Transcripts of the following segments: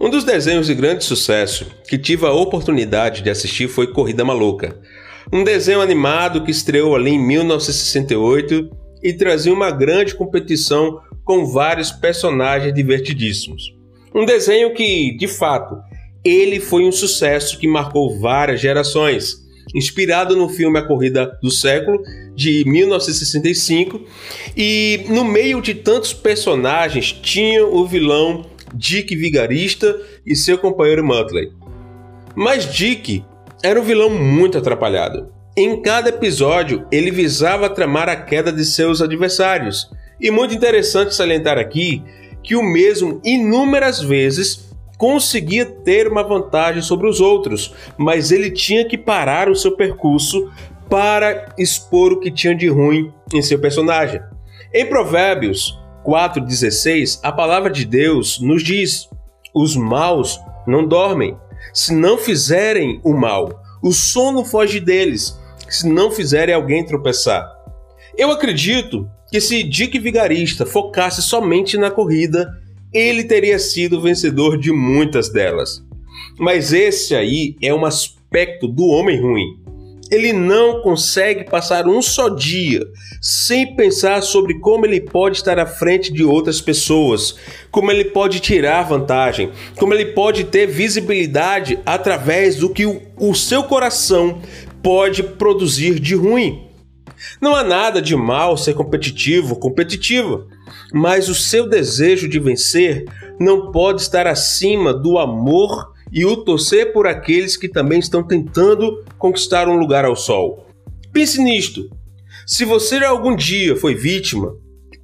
Um dos desenhos de grande sucesso que tive a oportunidade de assistir foi Corrida Maluca, um desenho animado que estreou ali em 1968 e trazia uma grande competição com vários personagens divertidíssimos. Um desenho que, de fato, ele foi um sucesso que marcou várias gerações, inspirado no filme A Corrida do Século de 1965, e no meio de tantos personagens tinha o vilão Dick Vigarista e seu companheiro Muttley. Mas Dick era um vilão muito atrapalhado. Em cada episódio, ele visava tramar a queda de seus adversários. E muito interessante salientar aqui que o mesmo inúmeras vezes conseguia ter uma vantagem sobre os outros, mas ele tinha que parar o seu percurso para expor o que tinha de ruim em seu personagem. Em Provérbios 4,16, a palavra de Deus nos diz: os maus não dormem, se não fizerem o mal, o sono foge deles se não fizerem alguém tropeçar. Eu acredito que se Dick Vigarista focasse somente na corrida, ele teria sido vencedor de muitas delas. Mas esse aí é um aspecto do homem ruim. Ele não consegue passar um só dia sem pensar sobre como ele pode estar à frente de outras pessoas, como ele pode tirar vantagem, como ele pode ter visibilidade através do que o, seu coração pode produzir de ruim. Não há nada de mal ser competitivo ou competitiva, mas o seu desejo de vencer não pode estar acima do amor e o torcer por aqueles que também estão tentando conquistar um lugar ao sol. Pense nisto. Se você algum dia foi vítima,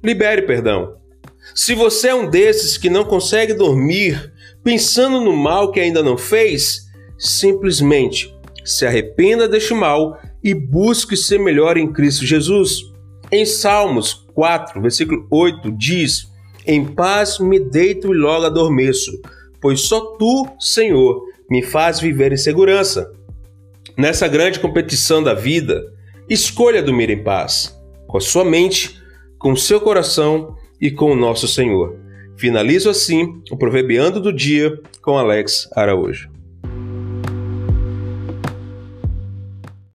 libere perdão. Se você é um desses que não consegue dormir pensando no mal que ainda não fez, simplesmente se arrependa deste mal e busque ser melhor em Cristo Jesus. Em Salmos 4, versículo 8, diz: Em paz me deito e logo adormeço, pois só tu, Senhor, me faz viver em segurança. Nessa grande competição da vida, escolha dormir em paz, com a sua mente, com o seu coração e com o nosso Senhor. Finalizo assim o Proverbiando do Dia com Alex Araújo.